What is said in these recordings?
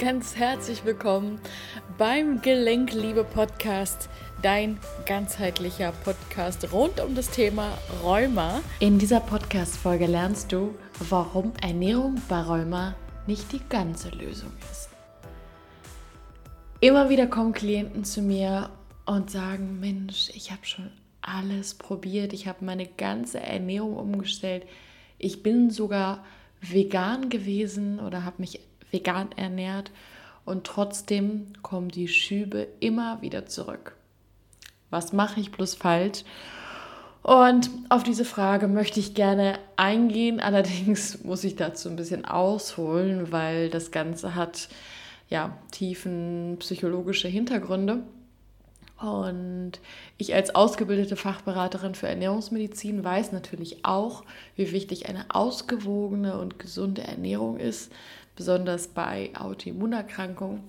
ganz herzlich willkommen beim Gelenkliebe Podcast, dein ganzheitlicher Podcast rund um das Thema Rheuma. In dieser Podcast-Folge lernst du, warum Ernährung bei Rheuma nicht die ganze Lösung ist. Immer wieder kommen Klienten zu mir und sagen: Mensch, ich habe schon alles probiert, ich habe meine ganze Ernährung umgestellt, ich bin sogar vegan gewesen oder habe mich vegan ernährt und trotzdem kommen die Schübe immer wieder zurück. Was mache ich bloß falsch? Und auf diese Frage möchte ich gerne eingehen. Allerdings muss ich dazu ein bisschen ausholen, weil das Ganze hat ja tiefen psychologische Hintergründe. Und ich als ausgebildete Fachberaterin für Ernährungsmedizin weiß natürlich auch, wie wichtig eine ausgewogene und gesunde Ernährung ist, besonders bei Autoimmunerkrankungen.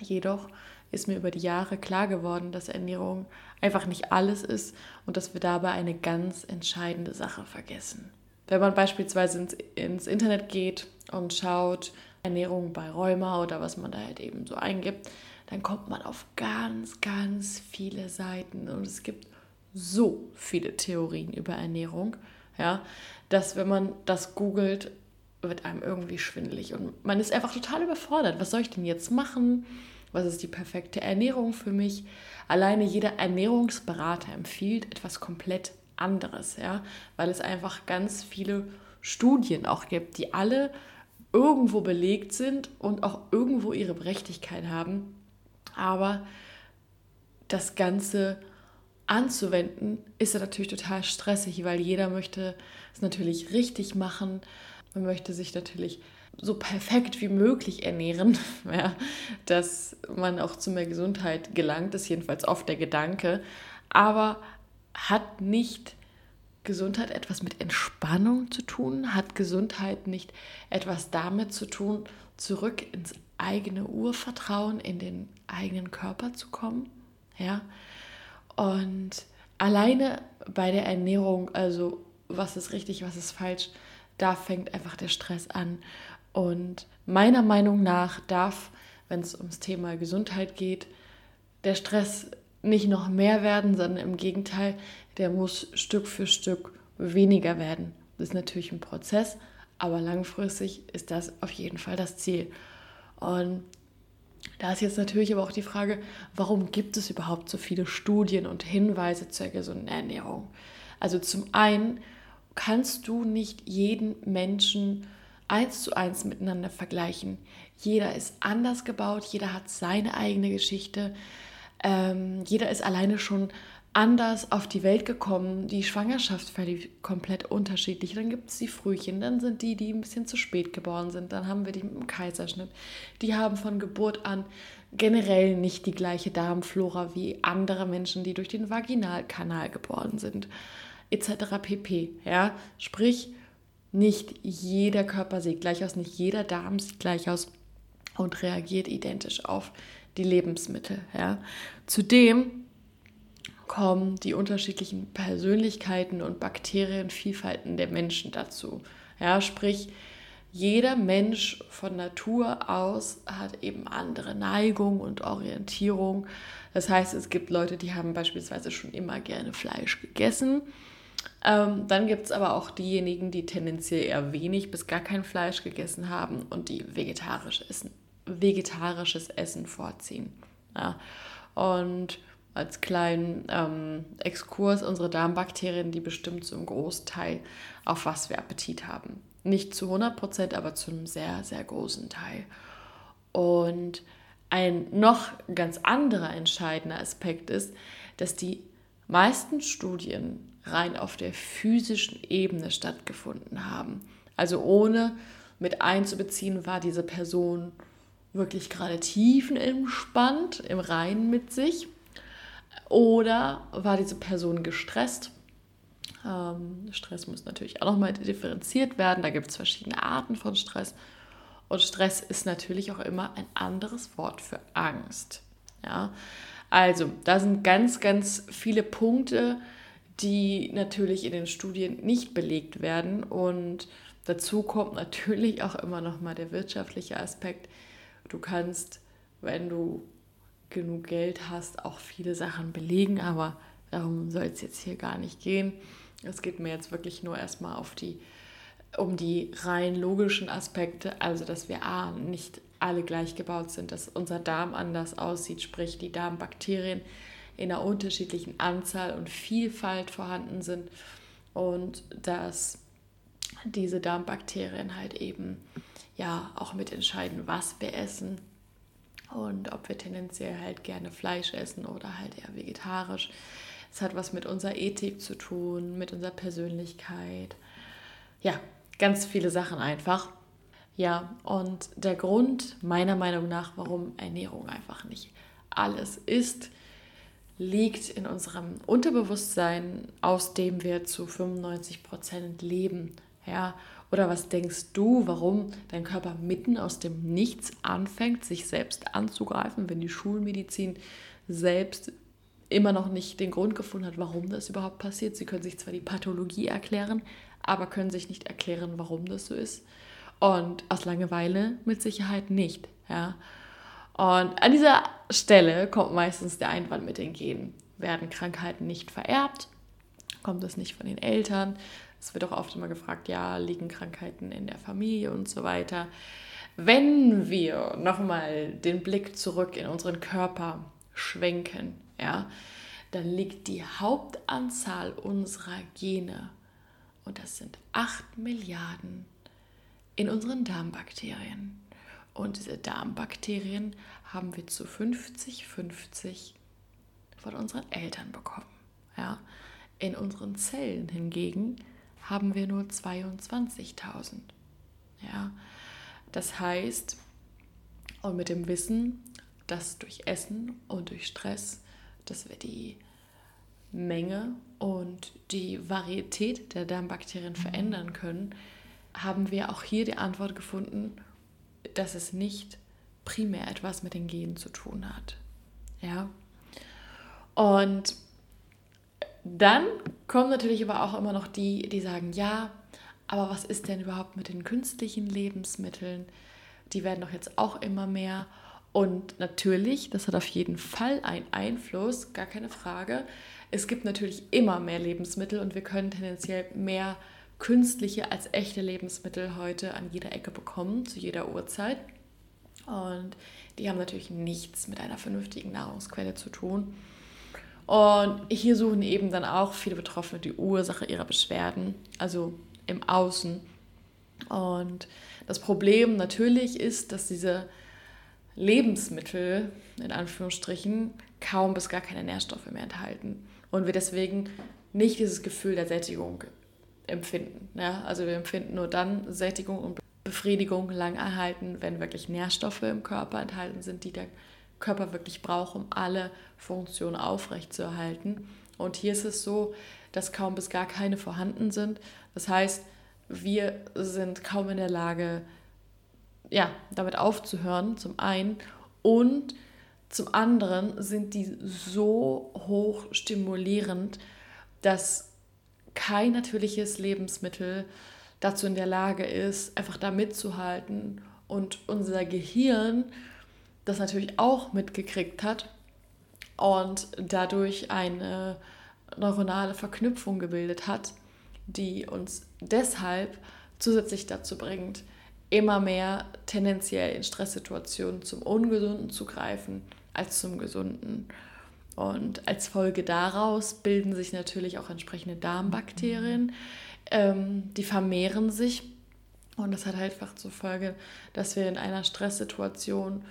Jedoch ist mir über die Jahre klar geworden, dass Ernährung einfach nicht alles ist und dass wir dabei eine ganz entscheidende Sache vergessen. Wenn man beispielsweise ins, ins Internet geht und schaut, Ernährung bei Rheuma oder was man da halt eben so eingibt, dann kommt man auf ganz, ganz viele Seiten und es gibt so viele Theorien über Ernährung, ja, dass wenn man das googelt, wird einem irgendwie schwindelig und man ist einfach total überfordert. Was soll ich denn jetzt machen? Was ist die perfekte Ernährung für mich? Alleine jeder Ernährungsberater empfiehlt etwas komplett anderes, ja, weil es einfach ganz viele Studien auch gibt, die alle irgendwo belegt sind und auch irgendwo ihre Berechtigkeit haben. Aber das Ganze anzuwenden, ist ja natürlich total stressig, weil jeder möchte es natürlich richtig machen man möchte sich natürlich so perfekt wie möglich ernähren, ja, dass man auch zu mehr Gesundheit gelangt, ist jedenfalls oft der Gedanke. Aber hat nicht Gesundheit etwas mit Entspannung zu tun? Hat Gesundheit nicht etwas damit zu tun, zurück ins eigene Urvertrauen, in den eigenen Körper zu kommen? Ja. Und alleine bei der Ernährung, also was ist richtig, was ist falsch, da fängt einfach der Stress an. Und meiner Meinung nach darf, wenn es ums Thema Gesundheit geht, der Stress nicht noch mehr werden, sondern im Gegenteil, der muss Stück für Stück weniger werden. Das ist natürlich ein Prozess, aber langfristig ist das auf jeden Fall das Ziel. Und da ist jetzt natürlich aber auch die Frage, warum gibt es überhaupt so viele Studien und Hinweise zur gesunden Ernährung? Also zum einen kannst du nicht jeden Menschen eins zu eins miteinander vergleichen. Jeder ist anders gebaut, jeder hat seine eigene Geschichte, ähm, jeder ist alleine schon anders auf die Welt gekommen. Die Schwangerschaft verlief komplett unterschiedlich. Dann gibt es die Frühchen, dann sind die, die ein bisschen zu spät geboren sind. Dann haben wir die mit dem Kaiserschnitt. Die haben von Geburt an generell nicht die gleiche Darmflora wie andere Menschen, die durch den Vaginalkanal geboren sind etc. pp. Ja? Sprich, nicht jeder Körper sieht gleich aus, nicht jeder Darm sieht gleich aus und reagiert identisch auf die Lebensmittel. Ja? Zudem kommen die unterschiedlichen Persönlichkeiten und Bakterienvielfalten der Menschen dazu. Ja, sprich, jeder Mensch von Natur aus hat eben andere Neigung und Orientierung. Das heißt, es gibt Leute, die haben beispielsweise schon immer gerne Fleisch gegessen ähm, dann gibt es aber auch diejenigen, die tendenziell eher wenig bis gar kein Fleisch gegessen haben und die vegetarisch essen, vegetarisches Essen vorziehen. Ja. Und als kleinen ähm, Exkurs, unsere Darmbakterien, die bestimmt zum Großteil, auf was wir Appetit haben. Nicht zu 100 Prozent, aber zu einem sehr, sehr großen Teil. Und ein noch ganz anderer entscheidender Aspekt ist, dass die meisten Studien rein auf der physischen Ebene stattgefunden haben. Also ohne mit einzubeziehen, war diese Person wirklich gerade tiefenentspannt, im Reinen mit sich oder war diese Person gestresst. Ähm, Stress muss natürlich auch nochmal differenziert werden. Da gibt es verschiedene Arten von Stress. Und Stress ist natürlich auch immer ein anderes Wort für Angst. Ja? Also, da sind ganz, ganz viele Punkte, die natürlich in den Studien nicht belegt werden. Und dazu kommt natürlich auch immer noch mal der wirtschaftliche Aspekt. du kannst, wenn du genug Geld hast, auch viele Sachen belegen, aber darum soll es jetzt hier gar nicht gehen. Es geht mir jetzt wirklich nur erstmal auf die, um die rein logischen Aspekte, also dass wir A, nicht alle gleich gebaut sind, dass unser Darm anders aussieht, sprich die Darmbakterien in einer unterschiedlichen Anzahl und Vielfalt vorhanden sind und dass diese Darmbakterien halt eben ja auch mitentscheiden, was wir essen und ob wir tendenziell halt gerne Fleisch essen oder halt eher vegetarisch. Es hat was mit unserer Ethik zu tun, mit unserer Persönlichkeit. Ja, ganz viele Sachen einfach. Ja, und der Grund meiner Meinung nach, warum Ernährung einfach nicht alles ist, liegt in unserem Unterbewusstsein, aus dem wir zu 95 Prozent leben. Ja, oder was denkst du, warum dein Körper mitten aus dem Nichts anfängt, sich selbst anzugreifen, wenn die Schulmedizin selbst immer noch nicht den Grund gefunden hat, warum das überhaupt passiert? Sie können sich zwar die Pathologie erklären, aber können sich nicht erklären, warum das so ist. Und aus Langeweile mit Sicherheit nicht. Ja. Und an dieser Stelle kommt meistens der Einwand mit den Genen. Werden Krankheiten nicht vererbt? Kommt es nicht von den Eltern? Es wird auch oft immer gefragt, ja, liegen Krankheiten in der Familie und so weiter. Wenn wir nochmal den Blick zurück in unseren Körper schwenken, ja, dann liegt die Hauptanzahl unserer Gene, und das sind 8 Milliarden, in unseren Darmbakterien. Und diese Darmbakterien haben wir zu 50-50 von unseren Eltern bekommen. Ja. In unseren Zellen hingegen haben wir nur 22.000. Ja, das heißt, und mit dem Wissen, dass durch Essen und durch Stress, dass wir die Menge und die Varietät der Darmbakterien verändern können, haben wir auch hier die Antwort gefunden, dass es nicht primär etwas mit den Genen zu tun hat. Ja. Und dann kommen natürlich aber auch immer noch die, die sagen, ja, aber was ist denn überhaupt mit den künstlichen Lebensmitteln? Die werden doch jetzt auch immer mehr. Und natürlich, das hat auf jeden Fall einen Einfluss, gar keine Frage. Es gibt natürlich immer mehr Lebensmittel und wir können tendenziell mehr künstliche als echte Lebensmittel heute an jeder Ecke bekommen, zu jeder Uhrzeit. Und die haben natürlich nichts mit einer vernünftigen Nahrungsquelle zu tun. Und hier suchen eben dann auch viele Betroffene die Ursache ihrer Beschwerden, also im Außen. Und das Problem natürlich ist, dass diese Lebensmittel, in Anführungsstrichen, kaum bis gar keine Nährstoffe mehr enthalten. Und wir deswegen nicht dieses Gefühl der Sättigung empfinden. Ja? Also wir empfinden nur dann Sättigung und Befriedigung lang erhalten, wenn wirklich Nährstoffe im Körper enthalten sind, die der Körper wirklich braucht, um alle Funktionen aufrechtzuerhalten. Und hier ist es so, dass kaum bis gar keine vorhanden sind. Das heißt, wir sind kaum in der Lage, ja, damit aufzuhören, zum einen. Und zum anderen sind die so hoch stimulierend, dass kein natürliches Lebensmittel dazu in der Lage ist, einfach da mitzuhalten. Und unser Gehirn das natürlich auch mitgekriegt hat und dadurch eine neuronale Verknüpfung gebildet hat, die uns deshalb zusätzlich dazu bringt, immer mehr tendenziell in Stresssituationen zum Ungesunden zu greifen als zum Gesunden. Und als Folge daraus bilden sich natürlich auch entsprechende Darmbakterien, ähm, die vermehren sich. Und das hat halt einfach zur Folge, dass wir in einer Stresssituation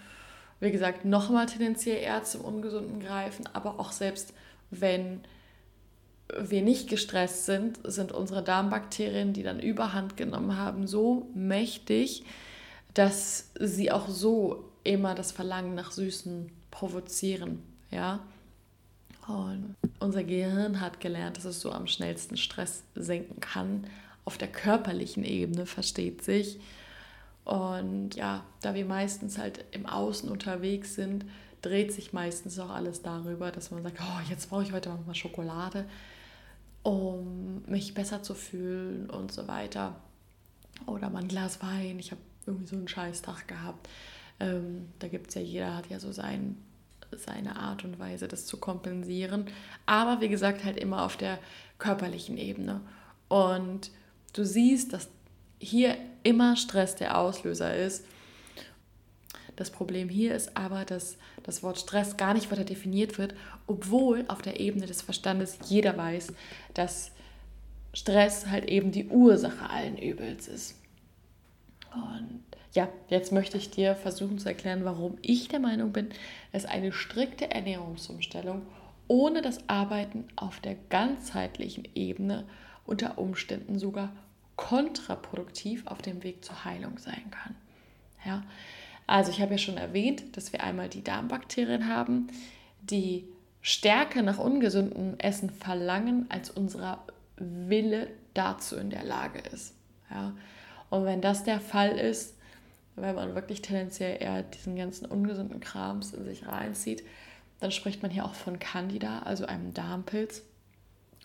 wie gesagt, nochmal tendenziell eher zum Ungesunden greifen, aber auch selbst wenn wir nicht gestresst sind, sind unsere Darmbakterien, die dann überhand genommen haben, so mächtig, dass sie auch so immer das Verlangen nach Süßen provozieren. Ja? Und unser Gehirn hat gelernt, dass es so am schnellsten Stress senken kann. Auf der körperlichen Ebene versteht sich. Und ja, da wir meistens halt im Außen unterwegs sind, dreht sich meistens auch alles darüber, dass man sagt, oh, jetzt brauche ich heute mal Schokolade, um mich besser zu fühlen und so weiter. Oder mal ein Glas Wein, ich habe irgendwie so einen Scheißtag gehabt. Ähm, da gibt es ja, jeder hat ja so sein, seine Art und Weise, das zu kompensieren. Aber wie gesagt, halt immer auf der körperlichen Ebene. Und du siehst, dass hier immer Stress der Auslöser ist. Das Problem hier ist aber, dass das Wort Stress gar nicht weiter definiert wird, obwohl auf der Ebene des Verstandes jeder weiß, dass Stress halt eben die Ursache allen Übels ist. Und ja, jetzt möchte ich dir versuchen zu erklären, warum ich der Meinung bin, dass eine strikte Ernährungsumstellung ohne das Arbeiten auf der ganzheitlichen Ebene unter Umständen sogar kontraproduktiv auf dem Weg zur Heilung sein kann. Ja, also ich habe ja schon erwähnt, dass wir einmal die Darmbakterien haben, die stärker nach ungesundem Essen verlangen, als unser Wille dazu in der Lage ist. Ja? Und wenn das der Fall ist, wenn man wirklich tendenziell eher diesen ganzen ungesunden Krams in sich reinzieht, dann spricht man hier auch von Candida, also einem Darmpilz.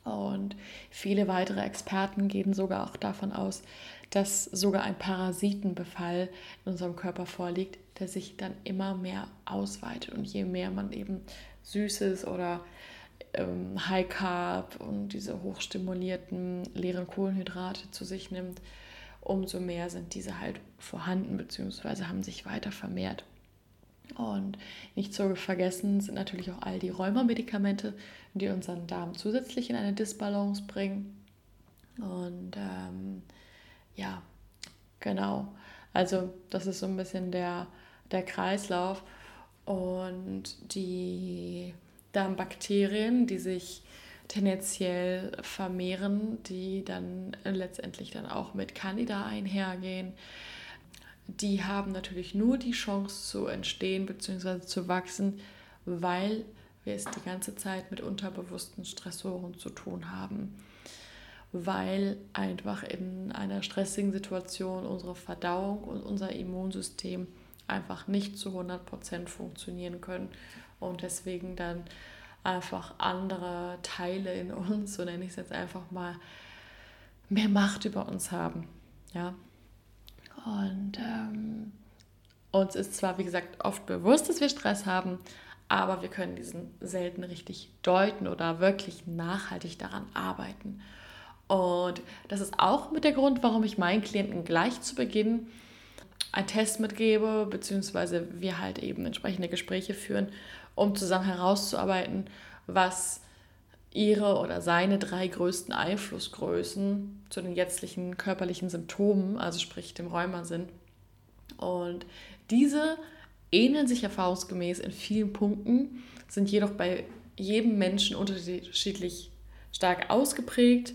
Und viele weitere Experten gehen sogar auch davon aus, dass sogar ein Parasitenbefall in unserem Körper vorliegt, der sich dann immer mehr ausweitet. Und je mehr man eben Süßes oder ähm, High Carb und diese hochstimulierten leeren Kohlenhydrate zu sich nimmt, umso mehr sind diese halt vorhanden bzw. haben sich weiter vermehrt. Und nicht zu vergessen sind natürlich auch all die Rheumamedikamente, die unseren Darm zusätzlich in eine Disbalance bringen. Und ähm, ja, genau. Also das ist so ein bisschen der, der Kreislauf. Und die Darmbakterien, die sich tendenziell vermehren, die dann letztendlich dann auch mit Candida einhergehen. Die haben natürlich nur die Chance zu entstehen bzw. zu wachsen, weil wir es die ganze Zeit mit unterbewussten Stressoren zu tun haben. Weil einfach in einer stressigen Situation unsere Verdauung und unser Immunsystem einfach nicht zu 100% funktionieren können und deswegen dann einfach andere Teile in uns, so nenne ich es jetzt einfach mal, mehr Macht über uns haben. Ja. Und ähm, uns ist zwar, wie gesagt, oft bewusst, dass wir Stress haben, aber wir können diesen selten richtig deuten oder wirklich nachhaltig daran arbeiten. Und das ist auch mit der Grund, warum ich meinen Klienten gleich zu Beginn einen Test mitgebe, beziehungsweise wir halt eben entsprechende Gespräche führen, um zusammen herauszuarbeiten, was ihre oder seine drei größten Einflussgrößen zu den jetztlichen körperlichen Symptomen, also sprich dem Rheuma sind. Und diese ähneln sich erfahrungsgemäß in vielen Punkten, sind jedoch bei jedem Menschen unterschiedlich stark ausgeprägt.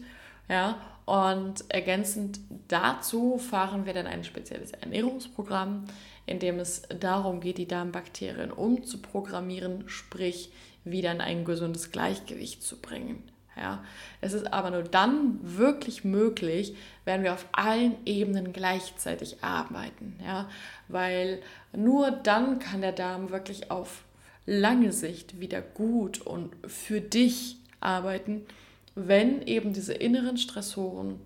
Ja, und ergänzend dazu fahren wir dann ein spezielles Ernährungsprogramm, in dem es darum geht, die Darmbakterien umzuprogrammieren, sprich wieder in ein gesundes Gleichgewicht zu bringen. Ja, es ist aber nur dann wirklich möglich, wenn wir auf allen Ebenen gleichzeitig arbeiten. Ja, weil nur dann kann der Darm wirklich auf lange Sicht wieder gut und für dich arbeiten, wenn eben diese inneren Stressoren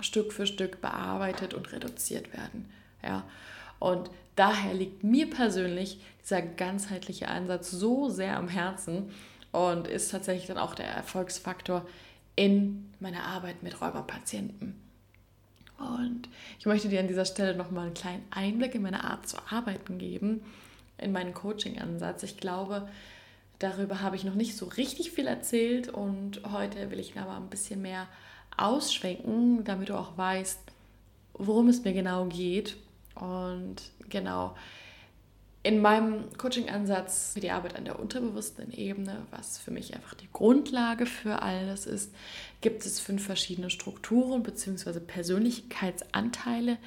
Stück für Stück bearbeitet und reduziert werden. Ja, und daher liegt mir persönlich dieser ganzheitliche Ansatz so sehr am Herzen und ist tatsächlich dann auch der Erfolgsfaktor in meiner Arbeit mit Räuberpatienten. Und ich möchte dir an dieser Stelle nochmal einen kleinen Einblick in meine Art zu arbeiten geben, in meinen Coaching-Ansatz. Ich glaube, darüber habe ich noch nicht so richtig viel erzählt und heute will ich aber ein bisschen mehr ausschwenken, damit du auch weißt, worum es mir genau geht. Und genau, in meinem Coaching-Ansatz für die Arbeit an der unterbewussten Ebene, was für mich einfach die Grundlage für alles ist, gibt es fünf verschiedene Strukturen bzw. Persönlichkeitsanteile,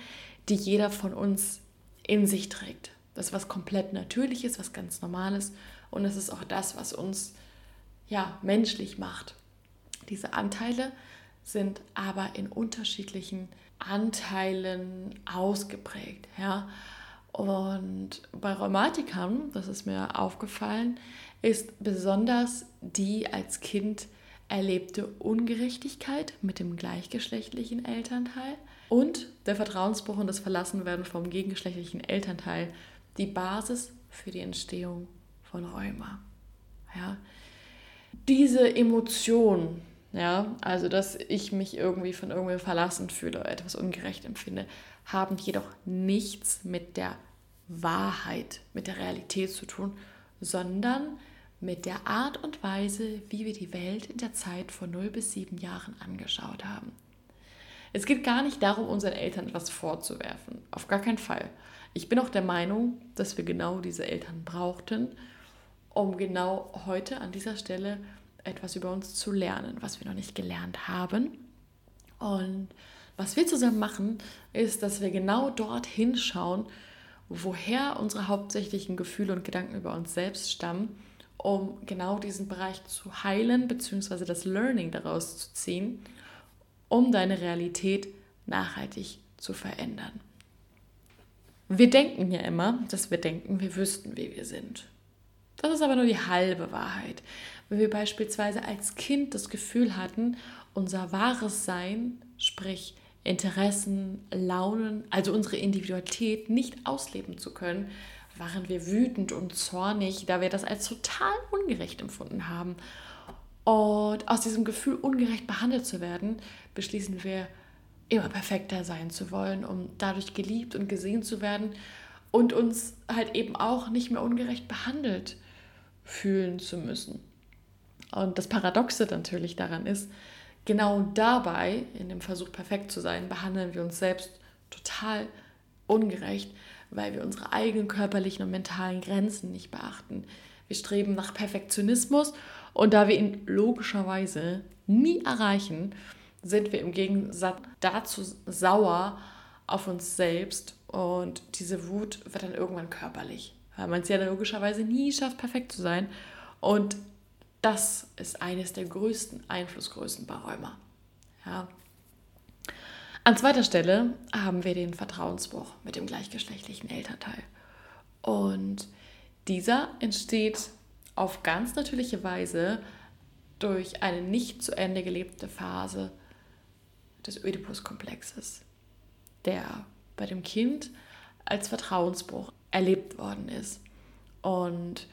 die jeder von uns in sich trägt. Das ist was komplett Natürliches, was ganz Normales und es ist auch das, was uns ja menschlich macht. Diese Anteile sind aber in unterschiedlichen Anteilen ausgeprägt. Ja? Und bei Rheumatikern, das ist mir aufgefallen, ist besonders die als Kind erlebte Ungerechtigkeit mit dem gleichgeschlechtlichen Elternteil und der Vertrauensbruch und das Verlassenwerden vom gegengeschlechtlichen Elternteil die Basis für die Entstehung von Rheuma. Ja. Diese Emotion, ja, also dass ich mich irgendwie von irgendwem verlassen fühle etwas ungerecht empfinde, haben jedoch nichts mit der Wahrheit, mit der Realität zu tun, sondern mit der Art und Weise, wie wir die Welt in der Zeit von 0 bis 7 Jahren angeschaut haben. Es geht gar nicht darum, unseren Eltern etwas vorzuwerfen. Auf gar keinen Fall. Ich bin auch der Meinung, dass wir genau diese Eltern brauchten, um genau heute an dieser Stelle etwas über uns zu lernen, was wir noch nicht gelernt haben. Und was wir zusammen machen, ist, dass wir genau dort hinschauen, woher unsere hauptsächlichen Gefühle und Gedanken über uns selbst stammen, um genau diesen Bereich zu heilen, beziehungsweise das Learning daraus zu ziehen, um deine Realität nachhaltig zu verändern. Wir denken ja immer, dass wir denken, wir wüssten, wie wir sind. Das ist aber nur die halbe Wahrheit. Wenn wir beispielsweise als Kind das Gefühl hatten, unser wahres Sein, sprich Interessen, Launen, also unsere Individualität nicht ausleben zu können, waren wir wütend und zornig, da wir das als total ungerecht empfunden haben. Und aus diesem Gefühl, ungerecht behandelt zu werden, beschließen wir, immer perfekter sein zu wollen, um dadurch geliebt und gesehen zu werden und uns halt eben auch nicht mehr ungerecht behandelt fühlen zu müssen. Und das Paradoxe natürlich daran ist, genau dabei, in dem Versuch perfekt zu sein, behandeln wir uns selbst total ungerecht, weil wir unsere eigenen körperlichen und mentalen Grenzen nicht beachten. Wir streben nach Perfektionismus und da wir ihn logischerweise nie erreichen, sind wir im Gegensatz dazu sauer auf uns selbst und diese Wut wird dann irgendwann körperlich, weil man es ja logischerweise nie schafft, perfekt zu sein. Und das ist eines der größten Einflussgrößen bei Rheuma. Ja. An zweiter Stelle haben wir den Vertrauensbruch mit dem gleichgeschlechtlichen Elternteil. Und dieser entsteht auf ganz natürliche Weise durch eine nicht zu Ende gelebte Phase des Oedipus-Komplexes, der bei dem Kind als Vertrauensbruch erlebt worden ist. Und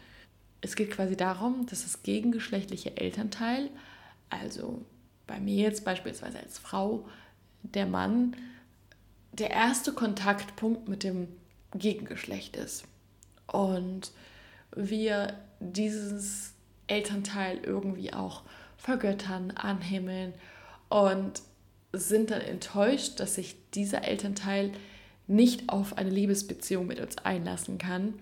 es geht quasi darum, dass das gegengeschlechtliche Elternteil, also bei mir jetzt beispielsweise als Frau, der Mann, der erste Kontaktpunkt mit dem Gegengeschlecht ist. Und wir dieses Elternteil irgendwie auch vergöttern, anhimmeln und sind dann enttäuscht, dass sich dieser Elternteil nicht auf eine Liebesbeziehung mit uns einlassen kann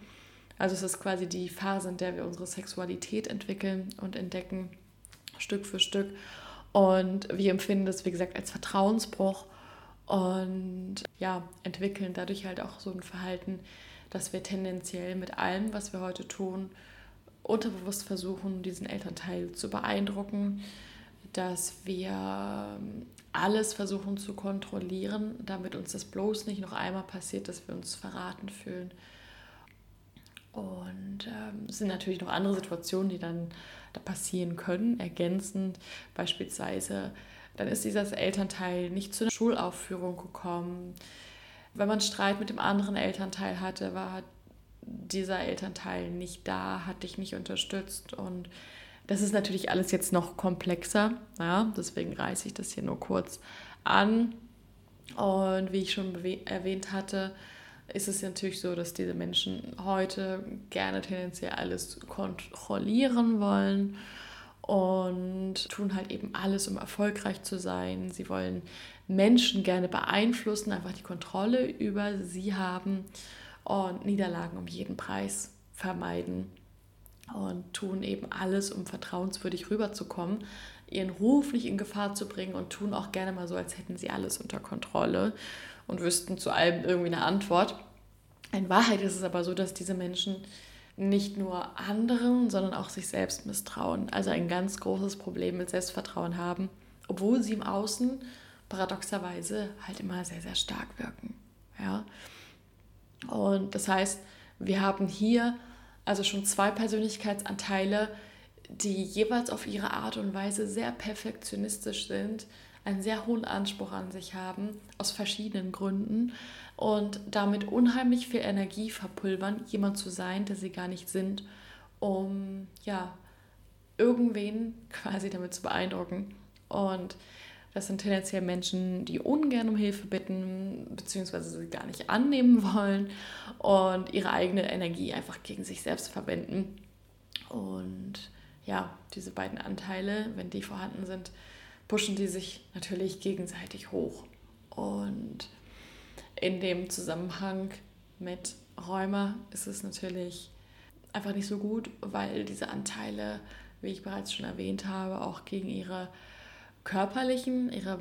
also es ist quasi die Phase, in der wir unsere Sexualität entwickeln und entdecken, Stück für Stück. Und wir empfinden das, wie gesagt, als Vertrauensbruch und ja, entwickeln dadurch halt auch so ein Verhalten, dass wir tendenziell mit allem, was wir heute tun, unterbewusst versuchen, diesen Elternteil zu beeindrucken, dass wir alles versuchen zu kontrollieren, damit uns das bloß nicht noch einmal passiert, dass wir uns verraten fühlen. Und ähm, es sind natürlich noch andere Situationen, die dann da passieren können, ergänzend. Beispielsweise, dann ist dieses Elternteil nicht zu einer Schulaufführung gekommen. Wenn man Streit mit dem anderen Elternteil hatte, war dieser Elternteil nicht da, hat dich nicht unterstützt. Und das ist natürlich alles jetzt noch komplexer. Ja? Deswegen reiße ich das hier nur kurz an. Und wie ich schon erwähnt hatte, ist es natürlich so, dass diese Menschen heute gerne tendenziell alles kontrollieren wollen und tun halt eben alles, um erfolgreich zu sein. Sie wollen Menschen gerne beeinflussen, einfach die Kontrolle über sie haben und Niederlagen um jeden Preis vermeiden und tun eben alles, um vertrauenswürdig rüberzukommen, ihren Ruf nicht in Gefahr zu bringen und tun auch gerne mal so, als hätten sie alles unter Kontrolle und wüssten zu allem irgendwie eine Antwort. In Wahrheit ist es aber so, dass diese Menschen nicht nur anderen, sondern auch sich selbst misstrauen. Also ein ganz großes Problem mit Selbstvertrauen haben, obwohl sie im Außen paradoxerweise halt immer sehr, sehr stark wirken. Ja? Und das heißt, wir haben hier also schon zwei Persönlichkeitsanteile, die jeweils auf ihre Art und Weise sehr perfektionistisch sind, einen sehr hohen Anspruch an sich haben, aus verschiedenen Gründen und damit unheimlich viel Energie verpulvern, jemand zu sein, der sie gar nicht sind, um ja, irgendwen quasi damit zu beeindrucken. Und das sind tendenziell Menschen, die ungern um Hilfe bitten, beziehungsweise sie gar nicht annehmen wollen und ihre eigene Energie einfach gegen sich selbst verwenden. Und ja, diese beiden Anteile, wenn die vorhanden sind, pushen die sich natürlich gegenseitig hoch. Und in dem Zusammenhang mit Rheuma ist es natürlich einfach nicht so gut, weil diese Anteile, wie ich bereits schon erwähnt habe, auch gegen ihre körperlichen, ihre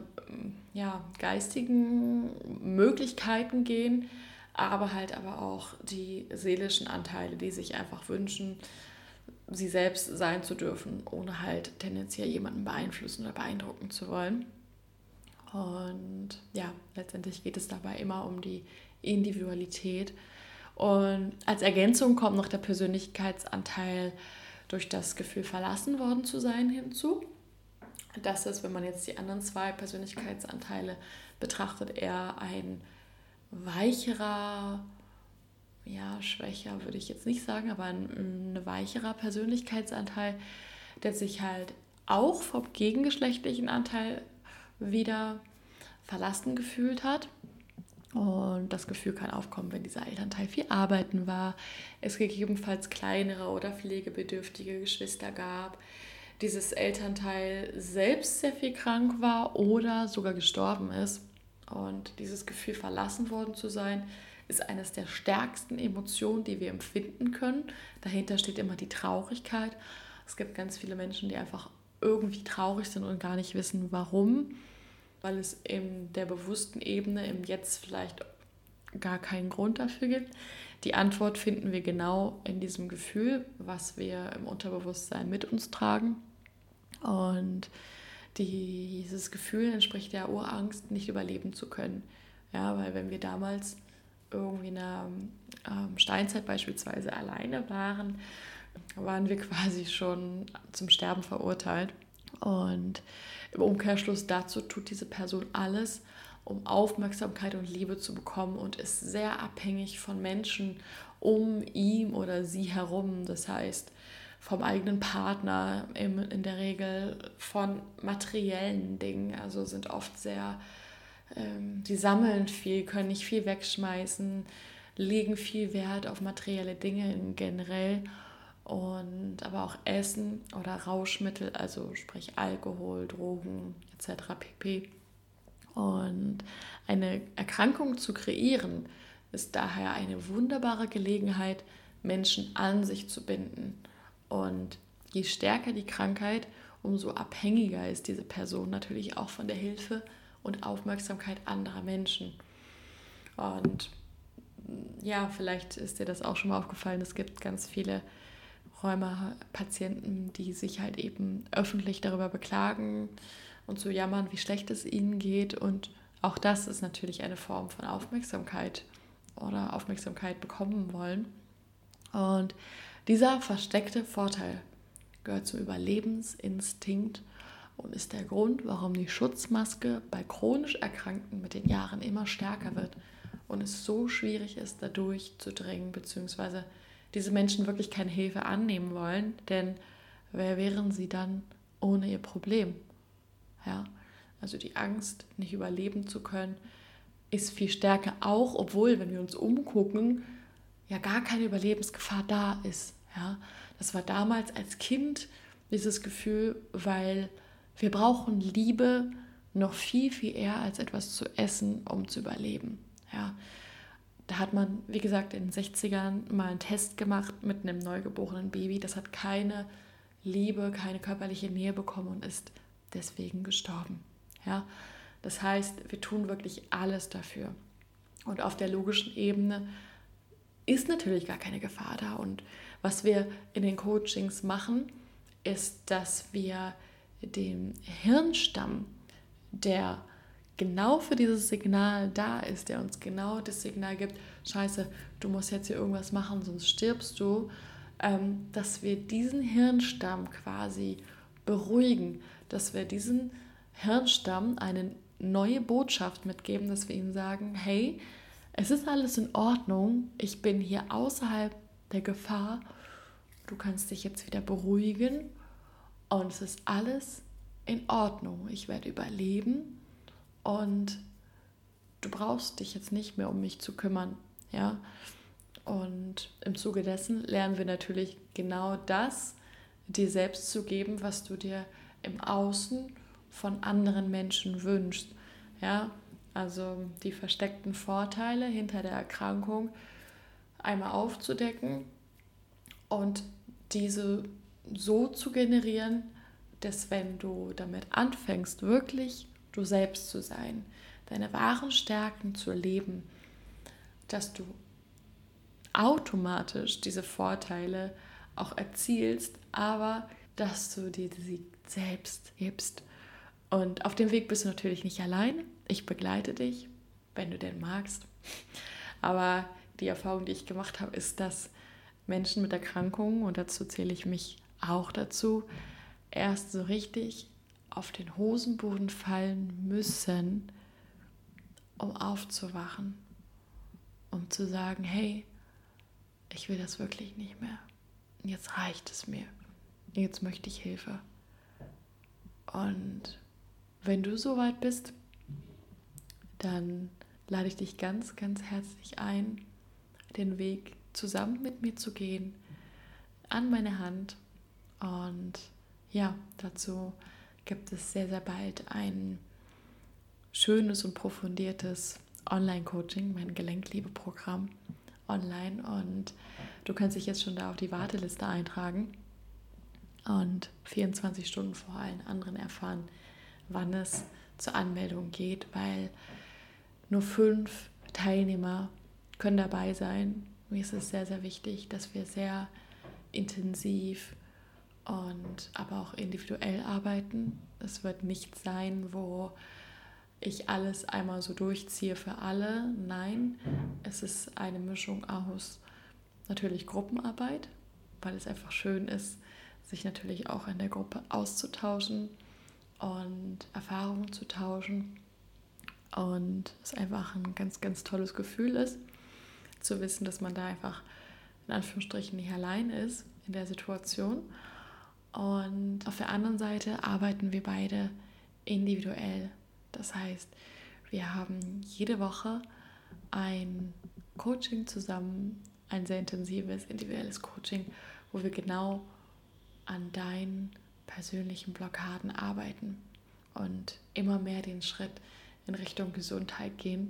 ja, geistigen Möglichkeiten gehen, aber halt aber auch die seelischen Anteile, die sich einfach wünschen, sie selbst sein zu dürfen, ohne halt tendenziell jemanden beeinflussen oder beeindrucken zu wollen. Und ja, letztendlich geht es dabei immer um die Individualität. Und als Ergänzung kommt noch der Persönlichkeitsanteil durch das Gefühl, verlassen worden zu sein hinzu. Das ist, wenn man jetzt die anderen zwei Persönlichkeitsanteile betrachtet, eher ein weicherer, ja, schwächer würde ich jetzt nicht sagen, aber ein, ein weicherer Persönlichkeitsanteil, der sich halt auch vom gegengeschlechtlichen Anteil wieder verlassen gefühlt hat. Und das Gefühl kann aufkommen, wenn dieser Elternteil viel arbeiten war, es gegebenenfalls kleinere oder pflegebedürftige Geschwister gab, dieses Elternteil selbst sehr viel krank war oder sogar gestorben ist. Und dieses Gefühl, verlassen worden zu sein, ist eines der stärksten Emotionen, die wir empfinden können. Dahinter steht immer die Traurigkeit. Es gibt ganz viele Menschen, die einfach irgendwie traurig sind und gar nicht wissen, warum, weil es in der bewussten Ebene im Jetzt vielleicht gar keinen Grund dafür gibt. Die Antwort finden wir genau in diesem Gefühl, was wir im Unterbewusstsein mit uns tragen. Und dieses Gefühl entspricht der Urangst, nicht überleben zu können. Ja, weil wenn wir damals irgendwie in der ähm, Steinzeit beispielsweise alleine waren, waren wir quasi schon zum Sterben verurteilt. Und im Umkehrschluss dazu tut diese Person alles, um Aufmerksamkeit und Liebe zu bekommen und ist sehr abhängig von Menschen um ihn oder sie herum. Das heißt, vom eigenen Partner im, in der Regel, von materiellen Dingen, also sind oft sehr, ähm, die sammeln viel, können nicht viel wegschmeißen, legen viel Wert auf materielle Dinge generell und aber auch Essen oder Rauschmittel, also sprich Alkohol, Drogen etc. pp. Und eine Erkrankung zu kreieren, ist daher eine wunderbare Gelegenheit, Menschen an sich zu binden. Und je stärker die Krankheit, umso abhängiger ist diese Person natürlich auch von der Hilfe und Aufmerksamkeit anderer Menschen. Und ja, vielleicht ist dir das auch schon mal aufgefallen, es gibt ganz viele Rheuma-Patienten, die sich halt eben öffentlich darüber beklagen und so jammern, wie schlecht es ihnen geht. Und auch das ist natürlich eine Form von Aufmerksamkeit oder Aufmerksamkeit bekommen wollen. Und dieser versteckte Vorteil gehört zum Überlebensinstinkt und ist der Grund, warum die Schutzmaske bei chronisch Erkrankten mit den Jahren immer stärker wird und es so schwierig ist, da durchzudringen, beziehungsweise diese Menschen wirklich keine Hilfe annehmen wollen, denn wer wären sie dann ohne ihr Problem? Ja, also die Angst, nicht überleben zu können, ist viel stärker, auch obwohl, wenn wir uns umgucken, ja gar keine Überlebensgefahr da ist. Ja, das war damals als Kind dieses Gefühl, weil wir brauchen Liebe noch viel, viel eher als etwas zu essen, um zu überleben. Ja, da hat man, wie gesagt, in den 60ern mal einen Test gemacht mit einem neugeborenen Baby. Das hat keine Liebe, keine körperliche Nähe bekommen und ist deswegen gestorben. Ja? Das heißt, wir tun wirklich alles dafür. Und auf der logischen Ebene ist natürlich gar keine Gefahr da. Und was wir in den Coachings machen, ist, dass wir den Hirnstamm, der genau für dieses Signal da ist, der uns genau das Signal gibt, scheiße, du musst jetzt hier irgendwas machen, sonst stirbst du, ähm, dass wir diesen Hirnstamm quasi beruhigen, dass wir diesen Hirnstamm eine neue Botschaft mitgeben, dass wir ihnen sagen, hey, es ist alles in Ordnung, ich bin hier außerhalb der Gefahr, du kannst dich jetzt wieder beruhigen und es ist alles in Ordnung, ich werde überleben und du brauchst dich jetzt nicht mehr um mich zu kümmern, ja. Und im Zuge dessen lernen wir natürlich genau das, dir selbst zu geben, was du dir im Außen von anderen Menschen wünschst. Ja, also die versteckten Vorteile hinter der Erkrankung einmal aufzudecken und diese so zu generieren, dass wenn du damit anfängst, wirklich du selbst zu sein, deine wahren Stärken zu leben, dass du automatisch diese Vorteile auch erzielst, aber dass du dir sie selbst gibst. Und auf dem Weg bist du natürlich nicht allein. Ich begleite dich, wenn du denn magst. Aber die Erfahrung, die ich gemacht habe, ist, dass Menschen mit Erkrankungen, und dazu zähle ich mich auch dazu, erst so richtig auf den Hosenboden fallen müssen, um aufzuwachen, um zu sagen, hey, ich will das wirklich nicht mehr. Jetzt reicht es mir. Jetzt möchte ich Hilfe. Und wenn du soweit bist, dann lade ich dich ganz, ganz herzlich ein, den Weg zusammen mit mir zu gehen, an meine Hand. Und ja, dazu gibt es sehr, sehr bald ein schönes und profundiertes Online-Coaching, mein Gelenkliebe-Programm online. Und du kannst dich jetzt schon da auf die Warteliste eintragen und 24 Stunden vor allen anderen erfahren, wann es zur Anmeldung geht, weil nur fünf Teilnehmer können dabei sein. Mir ist es sehr, sehr wichtig, dass wir sehr intensiv und aber auch individuell arbeiten. Es wird nicht sein, wo ich alles einmal so durchziehe für alle. Nein, es ist eine Mischung aus natürlich Gruppenarbeit, weil es einfach schön ist, sich natürlich auch in der Gruppe auszutauschen und Erfahrungen zu tauschen. Und es einfach ein ganz, ganz tolles Gefühl ist, zu wissen, dass man da einfach in Anführungsstrichen nicht allein ist in der Situation. Und auf der anderen Seite arbeiten wir beide individuell. Das heißt, wir haben jede Woche ein Coaching zusammen, ein sehr intensives, individuelles Coaching, wo wir genau an deinen persönlichen Blockaden arbeiten und immer mehr den Schritt in Richtung Gesundheit gehen.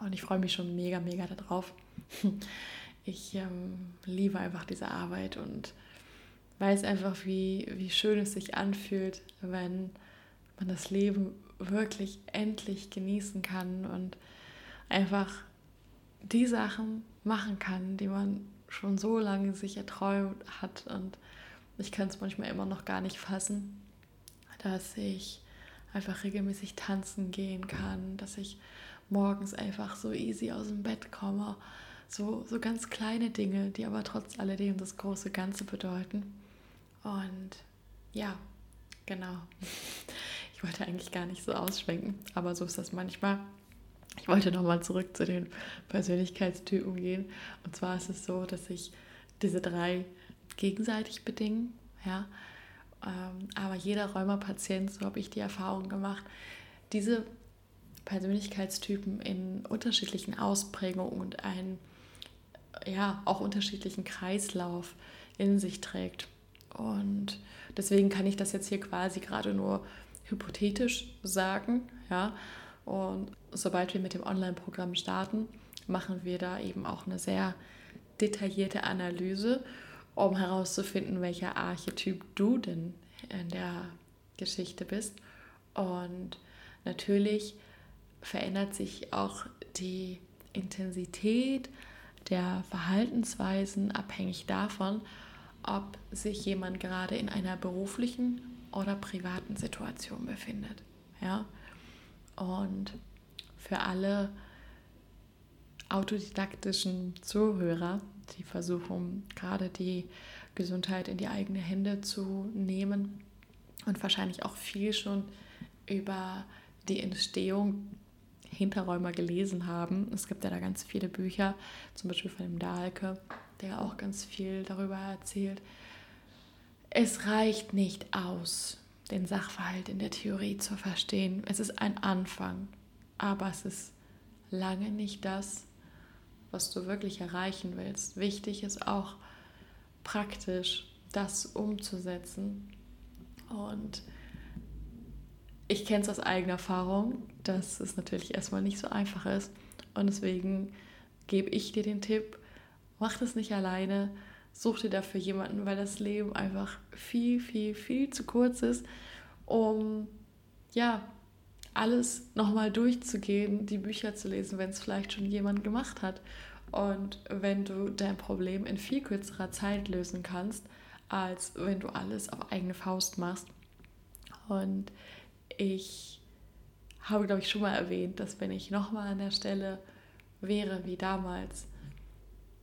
Und ich freue mich schon mega, mega darauf. Ich ähm, liebe einfach diese Arbeit und weiß einfach, wie, wie schön es sich anfühlt, wenn man das Leben wirklich endlich genießen kann und einfach die Sachen machen kann, die man schon so lange sich erträumt hat und ich kann es manchmal immer noch gar nicht fassen, dass ich einfach regelmäßig tanzen gehen kann, dass ich morgens einfach so easy aus dem Bett komme. So, so ganz kleine Dinge, die aber trotz alledem das große Ganze bedeuten. Und ja, genau. Ich wollte eigentlich gar nicht so ausschwenken, aber so ist das manchmal. Ich wollte nochmal zurück zu den Persönlichkeitstypen gehen. Und zwar ist es so, dass ich diese drei gegenseitig bedingen. Ja? Ähm, aber jeder Rheumapatient, so habe ich die Erfahrung gemacht, diese Persönlichkeitstypen in unterschiedlichen Ausprägungen und einen ja, auch unterschiedlichen Kreislauf in sich trägt. Und deswegen kann ich das jetzt hier quasi gerade nur hypothetisch sagen. Ja? Und sobald wir mit dem Online-Programm starten, machen wir da eben auch eine sehr detaillierte Analyse um herauszufinden, welcher Archetyp du denn in der Geschichte bist. Und natürlich verändert sich auch die Intensität der Verhaltensweisen abhängig davon, ob sich jemand gerade in einer beruflichen oder privaten Situation befindet. Ja? Und für alle autodidaktischen Zuhörer, die versuchen gerade die Gesundheit in die eigene Hände zu nehmen und wahrscheinlich auch viel schon über die Entstehung Hinterräumer gelesen haben. Es gibt ja da ganz viele Bücher, zum Beispiel von dem Dahlke, der auch ganz viel darüber erzählt. Es reicht nicht aus, den Sachverhalt in der Theorie zu verstehen. Es ist ein Anfang, aber es ist lange nicht das, was du wirklich erreichen willst. Wichtig ist auch praktisch das umzusetzen. Und ich kenne es aus eigener Erfahrung, dass es natürlich erstmal nicht so einfach ist. Und deswegen gebe ich dir den Tipp, mach das nicht alleine, such dir dafür jemanden, weil das Leben einfach viel, viel, viel zu kurz ist, um ja, alles nochmal durchzugehen, die Bücher zu lesen, wenn es vielleicht schon jemand gemacht hat. Und wenn du dein Problem in viel kürzerer Zeit lösen kannst, als wenn du alles auf eigene Faust machst. Und ich habe, glaube ich, schon mal erwähnt, dass wenn ich nochmal an der Stelle wäre wie damals,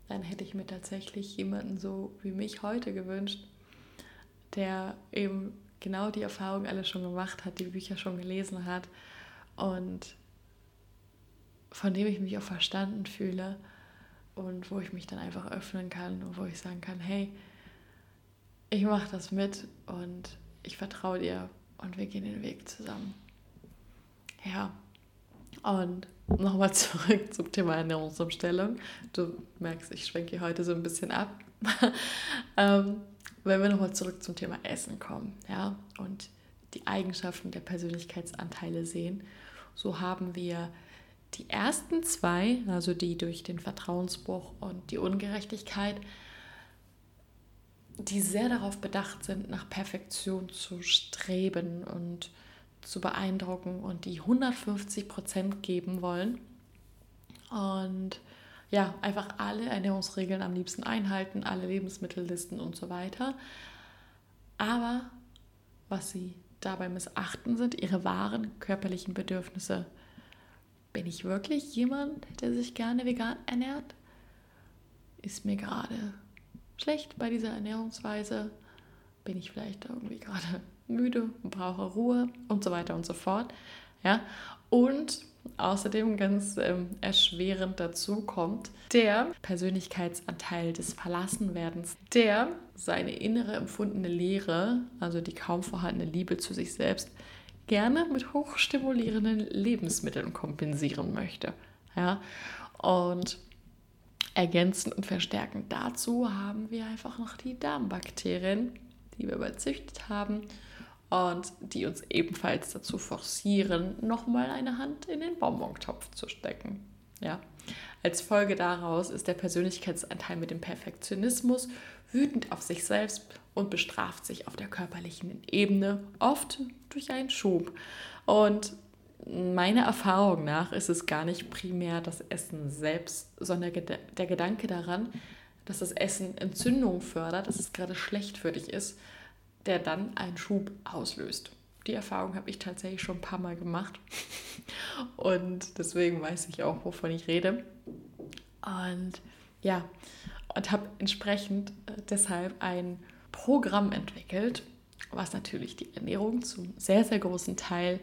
dann hätte ich mir tatsächlich jemanden so wie mich heute gewünscht, der eben genau die Erfahrung alle schon gemacht hat, die Bücher schon gelesen hat und von dem ich mich auch verstanden fühle und wo ich mich dann einfach öffnen kann und wo ich sagen kann, hey, ich mache das mit und ich vertraue dir und wir gehen den Weg zusammen. Ja, und nochmal zurück zum Thema Ernährungsumstellung. Du merkst, ich schwenke heute so ein bisschen ab. ähm, wenn wir nochmal zurück zum Thema Essen kommen, ja, und die Eigenschaften der Persönlichkeitsanteile sehen, so haben wir die ersten zwei, also die durch den Vertrauensbruch und die Ungerechtigkeit, die sehr darauf bedacht sind, nach Perfektion zu streben und zu beeindrucken und die 150 Prozent geben wollen. Und ja, einfach alle Ernährungsregeln am liebsten einhalten, alle Lebensmittellisten und so weiter. Aber was sie dabei missachten, sind ihre wahren körperlichen Bedürfnisse. Bin ich wirklich jemand, der sich gerne vegan ernährt? Ist mir gerade schlecht bei dieser Ernährungsweise? Bin ich vielleicht irgendwie gerade müde und brauche Ruhe und so weiter und so fort. Ja? Und außerdem ganz ähm, erschwerend dazu kommt der Persönlichkeitsanteil des Verlassenwerdens, der seine innere empfundene Leere, also die kaum vorhandene Liebe zu sich selbst, gerne mit hochstimulierenden Lebensmitteln kompensieren möchte. Ja? Und ergänzend und verstärkend dazu haben wir einfach noch die Darmbakterien, die wir überzüchtet haben und die uns ebenfalls dazu forcieren, nochmal eine Hand in den Bonbontopf zu stecken. Ja. Als Folge daraus ist der Persönlichkeitsanteil mit dem Perfektionismus wütend auf sich selbst und bestraft sich auf der körperlichen Ebene, oft durch einen Schub. Und meiner Erfahrung nach ist es gar nicht primär das Essen selbst, sondern der Gedanke daran, dass das Essen Entzündung fördert, dass es gerade schlecht für dich ist, der dann einen Schub auslöst. Die Erfahrung habe ich tatsächlich schon ein paar Mal gemacht und deswegen weiß ich auch, wovon ich rede. Und ja, und habe entsprechend äh, deshalb ein Programm entwickelt, was natürlich die Ernährung zum sehr, sehr großen Teil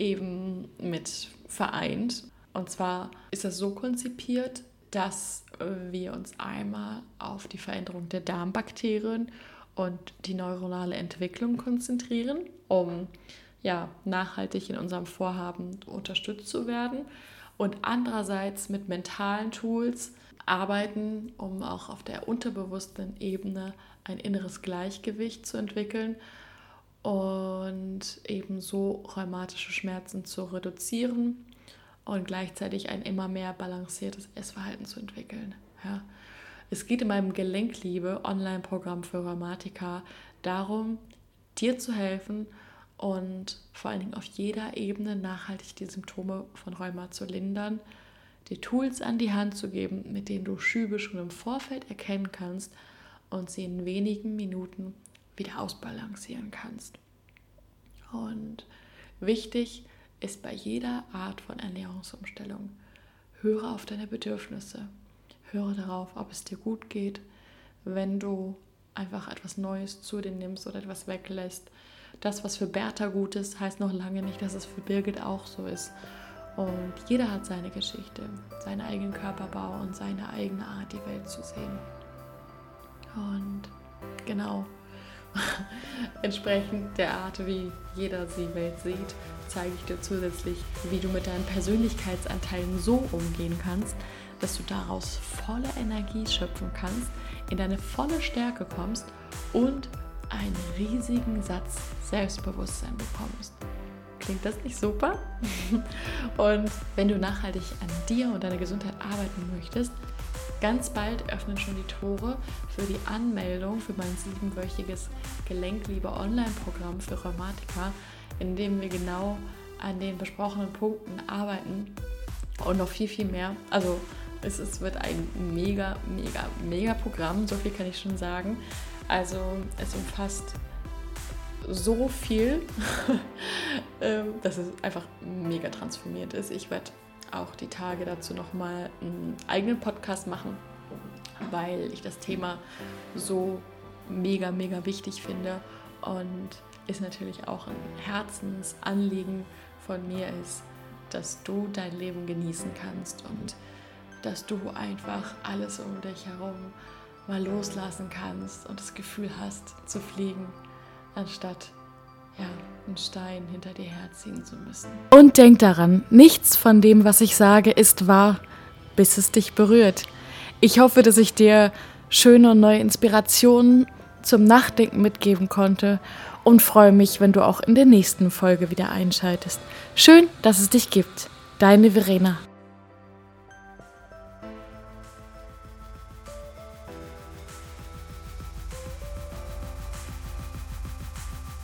eben mit vereint. Und zwar ist das so konzipiert, dass wir uns einmal auf die Veränderung der Darmbakterien und die neuronale Entwicklung konzentrieren, um ja, nachhaltig in unserem Vorhaben unterstützt zu werden. Und andererseits mit mentalen Tools arbeiten, um auch auf der unterbewussten Ebene ein inneres Gleichgewicht zu entwickeln und ebenso rheumatische Schmerzen zu reduzieren und gleichzeitig ein immer mehr balanciertes Essverhalten zu entwickeln. Ja. Es geht in meinem Gelenkliebe Online-Programm für Rheumatiker darum, dir zu helfen und vor allen Dingen auf jeder Ebene nachhaltig die Symptome von Rheuma zu lindern, dir Tools an die Hand zu geben, mit denen du Schübe schon im Vorfeld erkennen kannst und sie in wenigen Minuten wieder ausbalancieren kannst. Und wichtig ist bei jeder Art von Ernährungsumstellung, höre auf deine Bedürfnisse. Höre darauf, ob es dir gut geht, wenn du einfach etwas Neues zu dir nimmst oder etwas weglässt. das, was für Bertha gut ist, heißt noch lange nicht, dass es für Birgit auch so ist. Und jeder hat seine Geschichte, seinen eigenen Körperbau und seine eigene Art, die Welt zu sehen. Und genau, entsprechend der Art, wie jeder die Welt sieht, zeige ich dir zusätzlich, wie du mit deinen Persönlichkeitsanteilen so umgehen kannst, dass du daraus volle Energie schöpfen kannst, in deine volle Stärke kommst und einen riesigen Satz Selbstbewusstsein bekommst. Klingt das nicht super? und wenn du nachhaltig an dir und deiner Gesundheit arbeiten möchtest, ganz bald öffnen schon die Tore für die Anmeldung für mein siebenwöchiges Gelenkliebe Online-Programm für Rheumatiker, in dem wir genau an den besprochenen Punkten arbeiten und noch viel, viel mehr. Also es, es wird ein mega, mega, mega Programm, so viel kann ich schon sagen. Also es umfasst so viel, ähm, dass es einfach mega transformiert ist. Ich werde auch die Tage dazu nochmal einen eigenen Podcast machen, weil ich das Thema so mega, mega wichtig finde und ist natürlich auch ein Herzensanliegen von mir ist, dass du dein Leben genießen kannst und dass du einfach alles um dich herum mal loslassen kannst und das Gefühl hast zu fliegen, anstatt ja, einen Stein hinter dir herziehen zu müssen. Und denk daran, nichts von dem, was ich sage, ist wahr, bis es dich berührt. Ich hoffe, dass ich dir schöne und neue Inspirationen zum Nachdenken mitgeben konnte und freue mich, wenn du auch in der nächsten Folge wieder einschaltest. Schön, dass es dich gibt. Deine Verena.